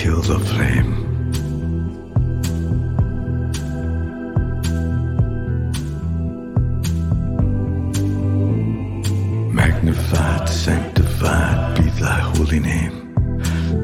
kill the flame. Magnified, sanctified be thy holy name.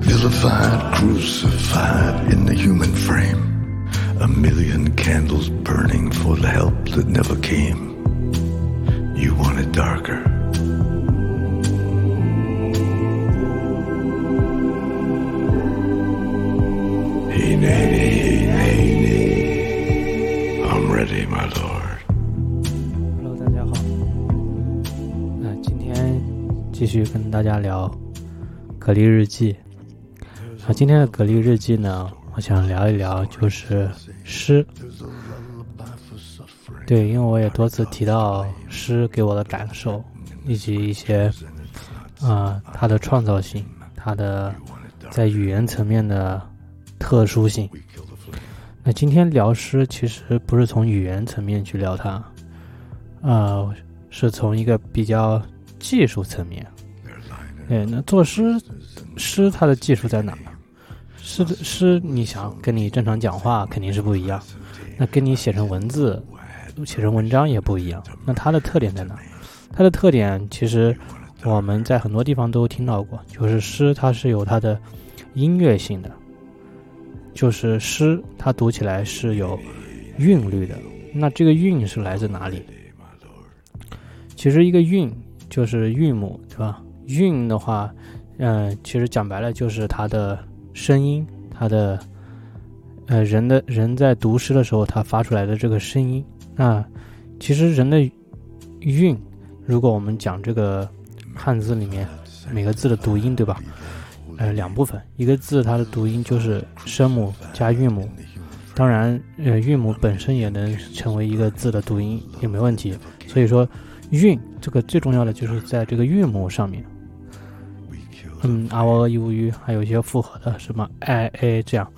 Vilified, crucified in the human frame. A million candles burning for the help that never came. 大家聊《蛤蜊日记》。啊，今天的《蛤蜊日记》呢，我想聊一聊就是诗。对，因为我也多次提到诗给我的感受，以及一些啊、它的创造性，它的在语言层面的特殊性。那今天聊诗，其实不是从语言层面去聊它，呃，是从一个比较技术层面。对，那作诗，诗它的技术在哪呢？诗的诗，你想跟你正常讲话肯定是不一样，那跟你写成文字、写成文章也不一样。那它的特点在哪？它的特点其实我们在很多地方都听到过，就是诗它是有它的音乐性的，就是诗它读起来是有韵律的。那这个韵是来自哪里？其实一个韵就是韵母，对吧？韵的话，嗯、其实讲白了就是它的声音，它的呃人的人在读诗的时候，他发出来的这个声音。那其实人的韵，如果我们讲这个汉字里面每个字的读音，对吧？呃，两部分，一个字它的读音就是声母加韵母，当然，呃，韵母本身也能成为一个字的读音，也没问题。所以说，韵这个最重要的就是在这个韵母上面。嗯，a o u u，还有一些复合的什么 i a 这样，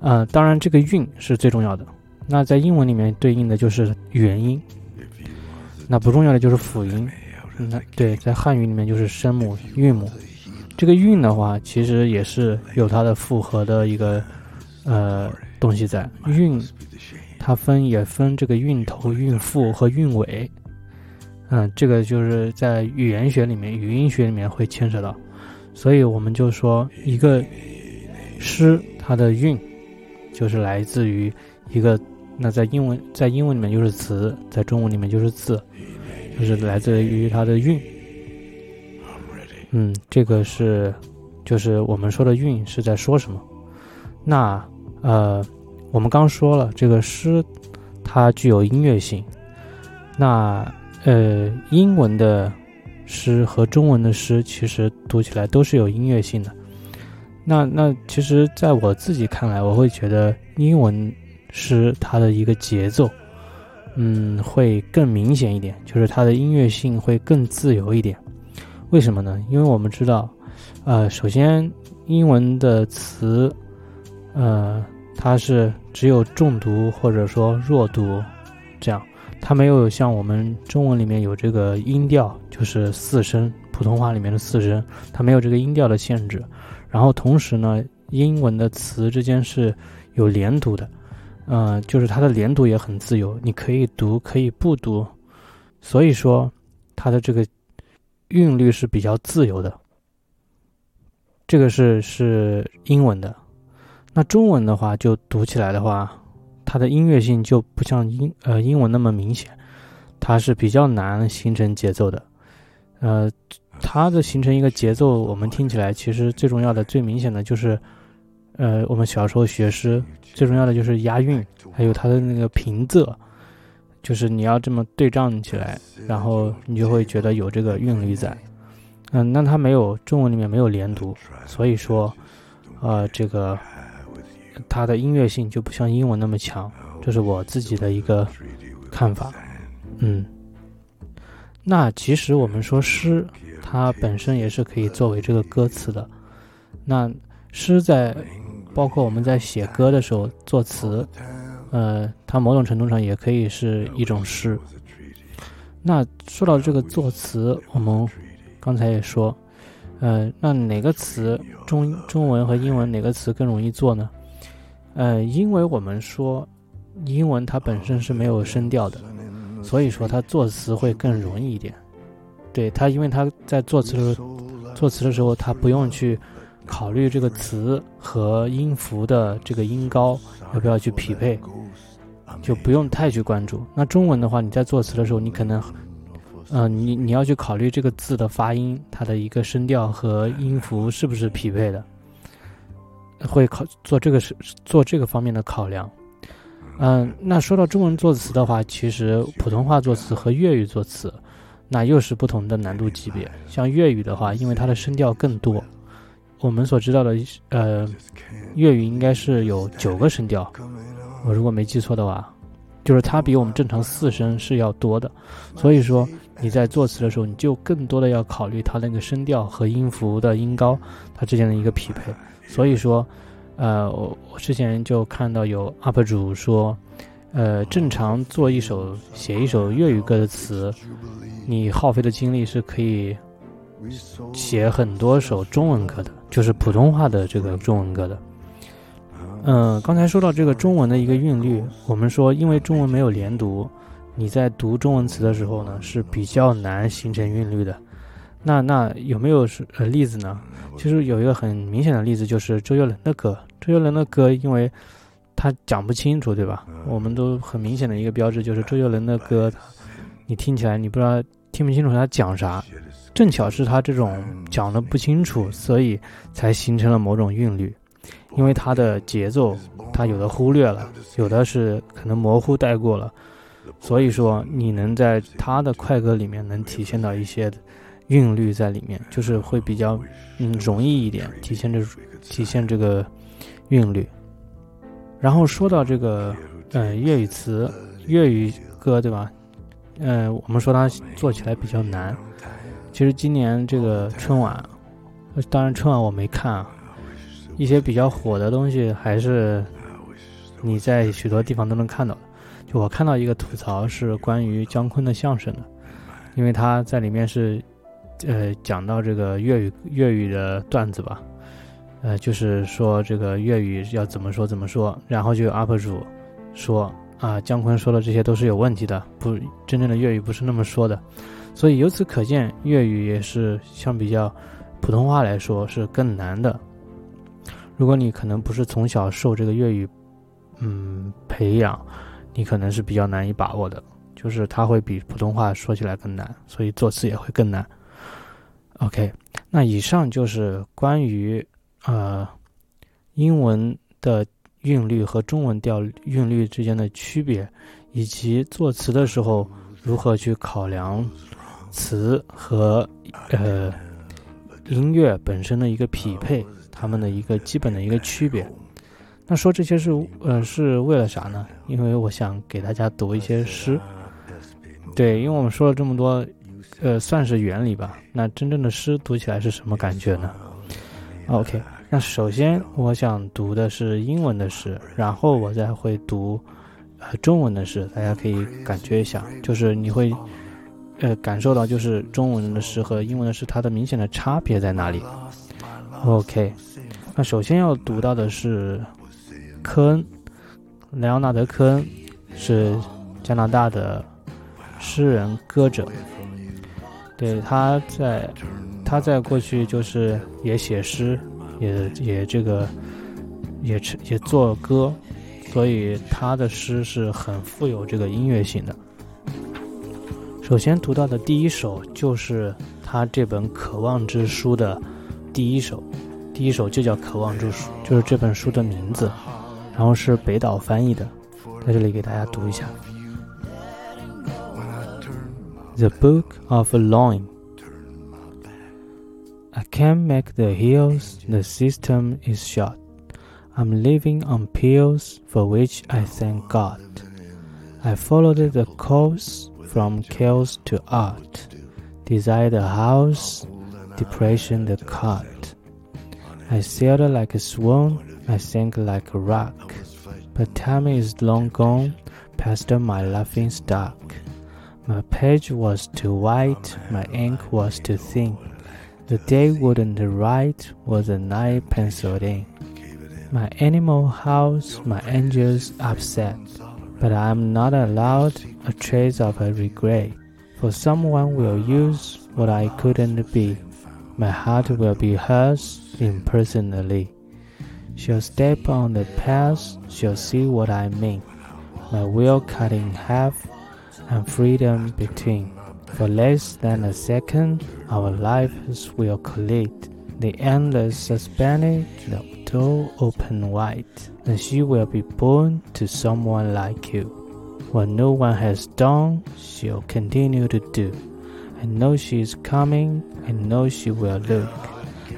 呃，当然这个韵是最重要的。那在英文里面对应的就是元音，那不重要的就是辅音。那对，在汉语里面就是声母、韵母。这个韵的话，其实也是有它的复合的一个呃东西在。韵它分也分这个韵头、韵腹和韵尾。嗯，这个就是在语言学里面、语音学里面会牵扯到。所以我们就说，一个诗它的韵就是来自于一个，那在英文在英文里面就是词，在中文里面就是字，就是来自于它的韵。嗯，这个是就是我们说的韵是在说什么？那呃，我们刚说了，这个诗它具有音乐性。那呃，英文的诗和中文的诗其实读起来都是有音乐性的。那那其实，在我自己看来，我会觉得英文诗它的一个节奏，嗯，会更明显一点，就是它的音乐性会更自由一点。为什么呢？因为我们知道，呃，首先英文的词，呃，它是只有重读或者说弱读，这样，它没有像我们中文里面有这个音调，就是四声，普通话里面的四声，它没有这个音调的限制。然后同时呢，英文的词之间是有连读的，呃，就是它的连读也很自由，你可以读，可以不读，所以说它的这个韵律是比较自由的。这个是是英文的，那中文的话就读起来的话，它的音乐性就不像英呃英文那么明显，它是比较难形成节奏的，呃。它的形成一个节奏，我们听起来其实最重要的、最明显的就是，呃，我们小时候学诗最重要的就是押韵，还有它的那个平仄，就是你要这么对仗起来，然后你就会觉得有这个韵律在。嗯，那它没有中文里面没有连读，所以说，呃，这个它的音乐性就不像英文那么强，这是我自己的一个看法。嗯，那其实我们说诗。它本身也是可以作为这个歌词的。那诗在包括我们在写歌的时候作词，呃，它某种程度上也可以是一种诗。那说到这个作词，我们刚才也说，呃，那哪个词中中文和英文哪个词更容易做呢？呃，因为我们说英文它本身是没有声调的，所以说它作词会更容易一点。对它，因为它在作词的时候，作词的时候它不用去考虑这个词和音符的这个音高要不要去匹配。就不用太去关注。那中文的话，你在作词的时候，你可能，嗯，你你要去考虑这个字的发音，它的一个声调和音符是不是匹配的，会考做这个是做这个方面的考量。嗯，那说到中文作词的话，其实普通话作词和粤语作词，那又是不同的难度级别。像粤语的话，因为它的声调更多，我们所知道的，呃，粤语应该是有九个声调，我如果没记错的话。就是它比我们正常四声是要多的，所以说你在作词的时候，你就更多的要考虑它那个声调和音符的音高它之间的一个匹配。所以说，呃，我我之前就看到有 UP 主说，呃，正常做一首写一首粤语歌的词，你耗费的精力是可以写很多首中文歌的，就是普通话的这个中文歌的。嗯，刚才说到这个中文的一个韵律，我们说因为中文没有连读，你在读中文词的时候呢是比较难形成韵律的。那那有没有是呃例子呢？其实有一个很明显的例子就是周杰伦的歌。周杰伦的歌，因为他讲不清楚，对吧？我们都很明显的一个标志就是周杰伦的歌，你听起来你不知道听不清楚他讲啥。正巧是他这种讲的不清楚，所以才形成了某种韵律。因为它的节奏，它有的忽略了，有的是可能模糊带过了，所以说你能在他的快歌里面能体现到一些韵律在里面，就是会比较嗯容易一点体现这体现这个韵律。然后说到这个嗯粤语词、粤语歌，对吧？嗯，我们说它做起来比较难。其实今年这个春晚，当然春晚我没看啊。一些比较火的东西，还是你在许多地方都能看到的。就我看到一个吐槽是关于姜昆的相声的，因为他在里面是，呃，讲到这个粤语粤语的段子吧，呃，就是说这个粤语要怎么说怎么说，然后就有 UP 主说啊，姜昆说的这些都是有问题的，不真正的粤语不是那么说的，所以由此可见，粤语也是相比较普通话来说是更难的。如果你可能不是从小受这个粤语，嗯，培养，你可能是比较难以把握的，就是它会比普通话说起来更难，所以作词也会更难。OK，那以上就是关于呃英文的韵律和中文调韵律之间的区别，以及作词的时候如何去考量词和呃音乐本身的一个匹配。他们的一个基本的一个区别，那说这些是呃是为了啥呢？因为我想给大家读一些诗，对，因为我们说了这么多，呃，算是原理吧。那真正的诗读起来是什么感觉呢？OK，那首先我想读的是英文的诗，然后我再会读呃中文的诗，大家可以感觉一下，就是你会呃感受到就是中文的诗和英文的诗它的明显的差别在哪里。OK，那首先要读到的是科恩，莱昂纳德·科恩是加拿大的诗人、歌者。对，他在他在过去就是也写诗，也也这个也也做歌，所以他的诗是很富有这个音乐性的。首先读到的第一首就是他这本《渴望之书》的。第一首，第一首就叫《渴望之书》，就是这本书的名字，然后是北岛翻译的，在这里给大家读一下。The Book of Longing. I can't make the hills, the system is shot. I'm living on pills for which I thank God. I followed the course from chaos to art, desired a house depression the cut. I sailed like a swan, I sank like a rock. But time is long gone, past my laughing stock. My page was too white, my ink was too thin. The day wouldn't write, was the night penciled in. My animal house, my angels upset. But I'm not allowed a trace of a regret. For someone will use what I couldn't be. My heart will be hers impersonally. She'll step on the path, she'll see what I mean. My will cut in half, and freedom between. For less than a second, our lives will collide. The endless suspended, the door open wide, and she will be born to someone like you. What no one has done, she'll continue to do. I know she is coming, I know she will look.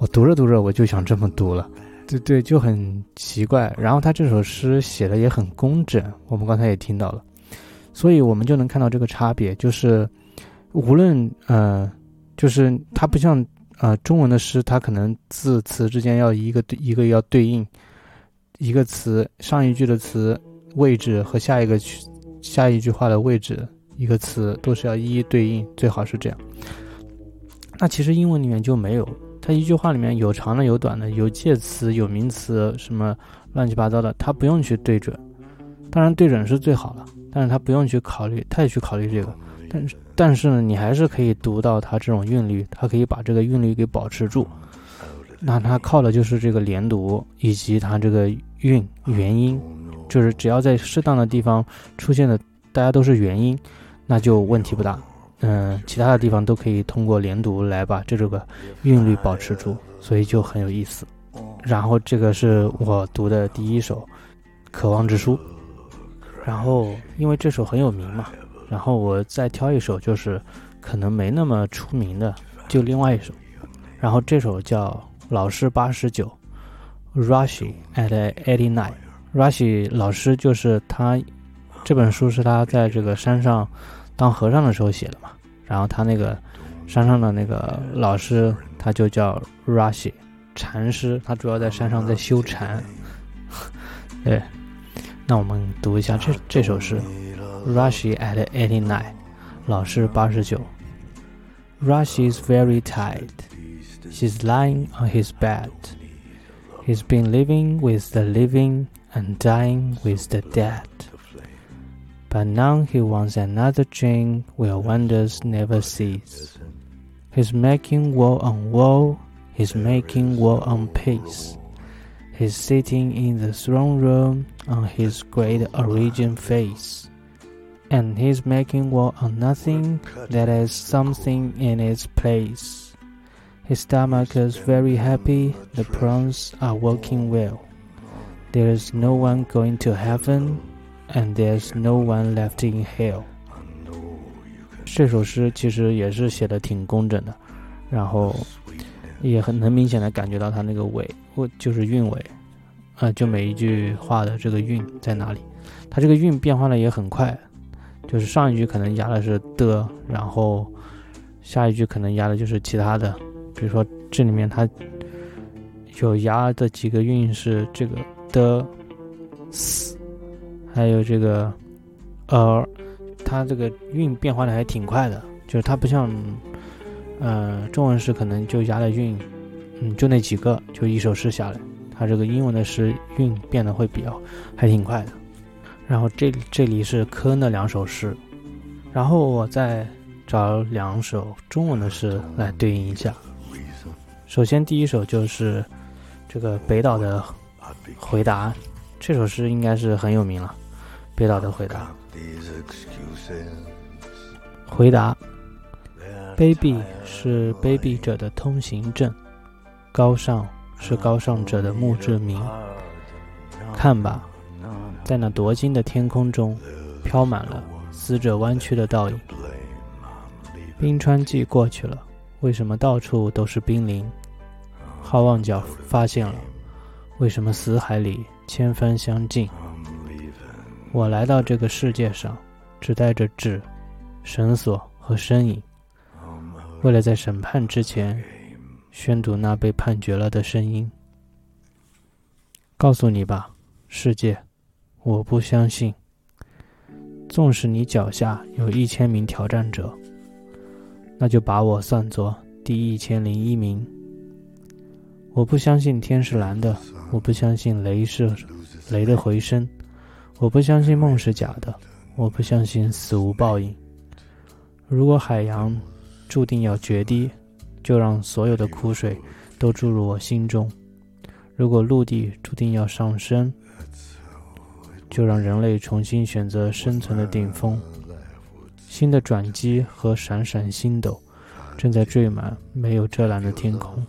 我读着读着我就想这么读了。对对，就很奇怪。然后他这首诗写的也很工整，我们刚才也听到了，所以我们就能看到这个差别，就是无论呃，就是它不像呃中文的诗，它可能字词之间要一个对一个要对应，一个词上一句的词位置和下一个句下一句话的位置一个词都是要一一对应，最好是这样。那其实英文里面就没有。它一句话里面有长的有短的，有介词有名词，什么乱七八糟的，它不用去对准。当然对准是最好了，但是它不用去考虑太去考虑这个。但是但是呢，你还是可以读到它这种韵律，它可以把这个韵律给保持住。那它靠的就是这个连读以及它这个韵元音，就是只要在适当的地方出现的，大家都是元音，那就问题不大。嗯，其他的地方都可以通过连读来把这个韵律保持住，所以就很有意思。然后这个是我读的第一首《渴望之书》，然后因为这首很有名嘛，然后我再挑一首就是可能没那么出名的，就另外一首。然后这首叫《老师八十九》，Rashi at eighty nine。Rashi 老师就是他，这本书是他在这个山上。当和尚的时候写的嘛，然后他那个山上的那个老师，他就叫 Rashi 禅师，他主要在山上在修禅。对，那我们读一下这这首诗，Rashi at eighty nine，老师八十九。Rashi is very tired. He's lying on his bed. He's been living with the living and dying with the dead. But now he wants another drink where wonders never cease. He's making war on war, he's making war on peace. He's sitting in the throne room on his great origin face. And he's making war on nothing that has something in its place. His stomach is very happy, the prawns are working well. There is no one going to heaven, and there's no one left in hell。这首诗其实也是写的挺工整的，然后也很能明显的感觉到它那个尾，或就是韵尾，啊，就每一句话的这个韵在哪里。它这个韵变化的也很快，就是上一句可能压的是的，然后下一句可能压的就是其他的，比如说这里面它有压的几个韵是这个的 s。还有这个，呃，它这个韵变化的还挺快的，就是它不像，呃，中文诗可能就押的韵，嗯，就那几个，就一首诗下来，它这个英文的诗韵变得会比较还挺快的。然后这这里是科恩的两首诗，然后我再找两首中文的诗来对应一下。首先第一首就是这个北岛的回答，这首诗应该是很有名了。北岛的回答：回答，卑鄙是卑鄙者的通行证，高尚是高尚者的墓志铭。看吧，在那夺金的天空中，飘满了死者弯曲的倒影。冰川季过去了，为什么到处都是冰凌？好望角发现了，为什么死海里千帆相近？我来到这个世界上，只带着纸、绳索和身影，为了在审判之前宣读那被判决了的声音。告诉你吧，世界，我不相信。纵使你脚下有一千名挑战者，那就把我算作第一千零一名。我不相信天是蓝的，我不相信雷是雷的回声，我不相信梦是假的，我不相信死无报应。如果海洋注定要决堤，就让所有的苦水都注入我心中。如果陆地注定要上升，就让人类重新选择生存的顶峰。新的转机和闪闪星斗正在缀满没有遮拦的天空。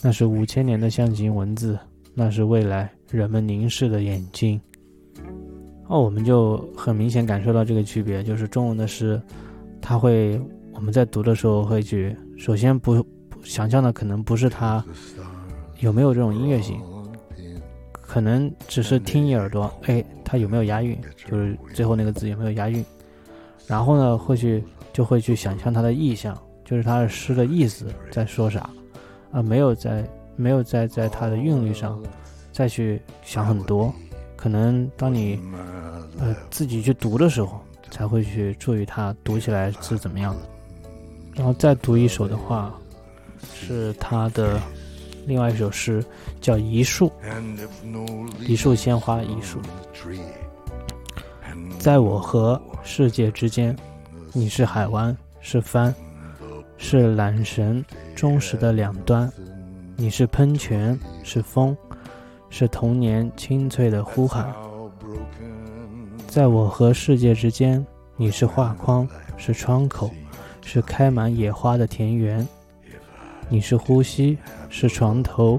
那是五千年的象形文字，那是未来人们凝视的眼睛。哦，我们就很明显感受到这个区别，就是中文的诗，它会我们在读的时候会去，首先不想象的可能不是它。有没有这种音乐性？可能只是听一耳朵，哎，它有没有押韵？就是最后那个字有没有押韵？然后呢，会去就会去想象它的意象，就是它的诗的意思在说啥，啊，没有在没有在在它的韵律上再去想很多。可能当你呃自己去读的时候，才会去注意它读起来是怎么样的。然后再读一首的话，是他的。另外一首诗叫《一树》，一树鲜花一树，在我和世界之间，你是海湾，是帆，是缆绳忠实的两端；你是喷泉，是风，是童年清脆的呼喊。在我和世界之间，你是画框，是窗口，是开满野花的田园。你是呼吸，是床头，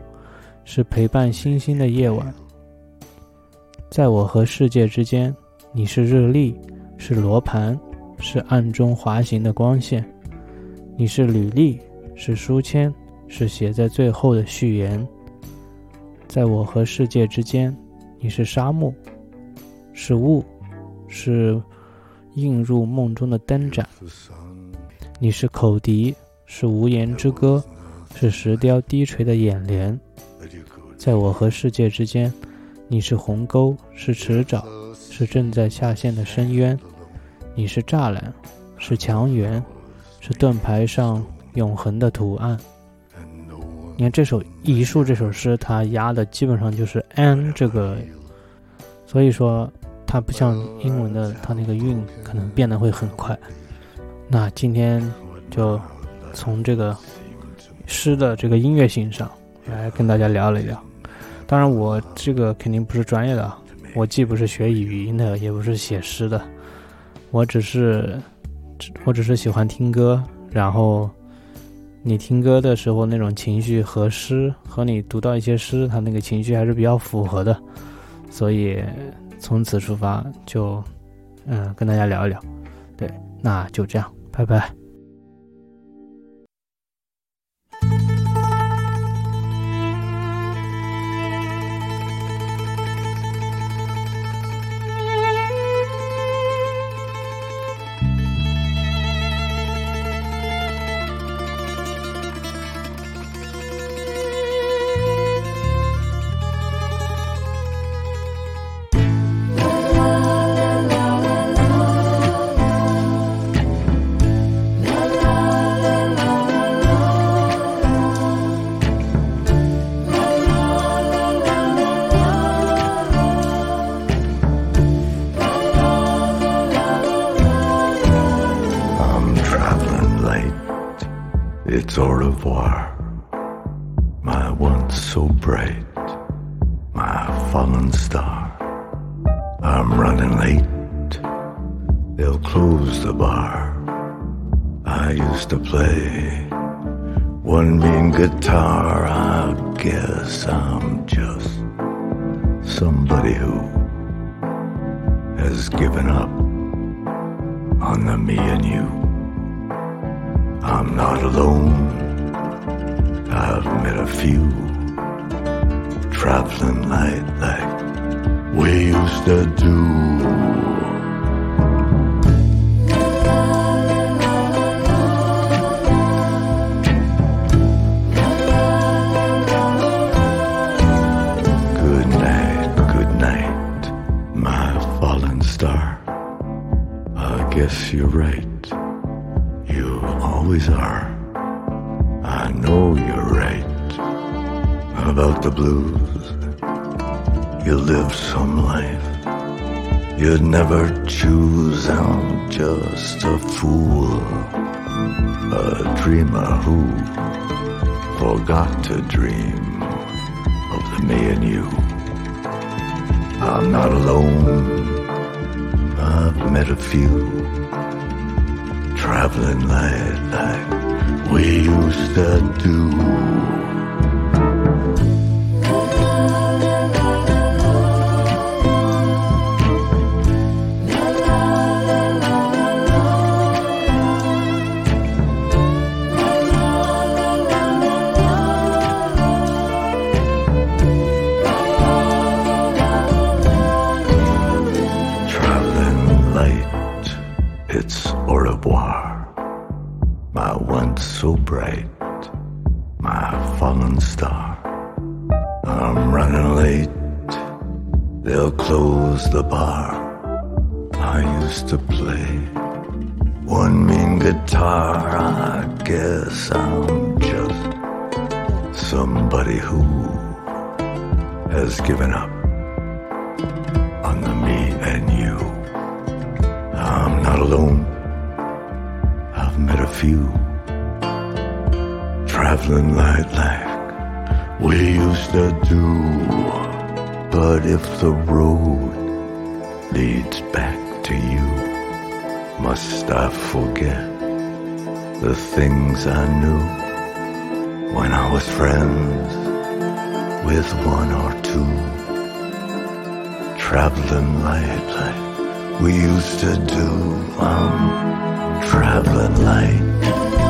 是陪伴星星的夜晚。在我和世界之间，你是日历，是罗盘，是暗中滑行的光线。你是履历，是书签，是写在最后的序言。在我和世界之间，你是沙漠，是雾，是映入梦中的灯盏。你是口笛，是无言之歌。是石雕低垂的眼帘，在我和世界之间，你是鸿沟，是池沼，是正在下陷的深渊；你是栅栏，是墙垣，是盾牌上永恒的图案。你看这首《一树》这首诗，它押的基本上就是 “an” 这个，所以说它不像英文的，它那个韵可能变得会很快。那今天就从这个。诗的这个音乐性上来跟大家聊了聊，当然我这个肯定不是专业的，我既不是学语音的，也不是写诗的，我只是，我只是喜欢听歌，然后你听歌的时候那种情绪和诗和你读到一些诗，他那个情绪还是比较符合的，所以从此出发就，嗯，跟大家聊一聊，对，那就这样，拜拜。It's au revoir, my once so bright, my fallen star. I'm running late, they'll close the bar. I used to play one mean guitar, I guess I'm just somebody who has given up on the me and you. I'm not alone. I've met a few traveling light like we used to do. Good night, good night, my fallen star. I guess you're right. Always are. I know you're right about the blues. You live some life you'd never choose. I'm just a fool, a dreamer who forgot to dream of the me and you. I'm not alone. I've met a few traveling light like we used to do. My fallen star. I'm running late, they'll close the bar. I used to play one mean guitar. I guess I'm just somebody who has given up on the me and you. I'm not alone. I've met a few traveling light like we used to do. But if the road leads back to you, must I forget the things I knew when I was friends with one or two? traveling light like we used to do. I'm traveling light.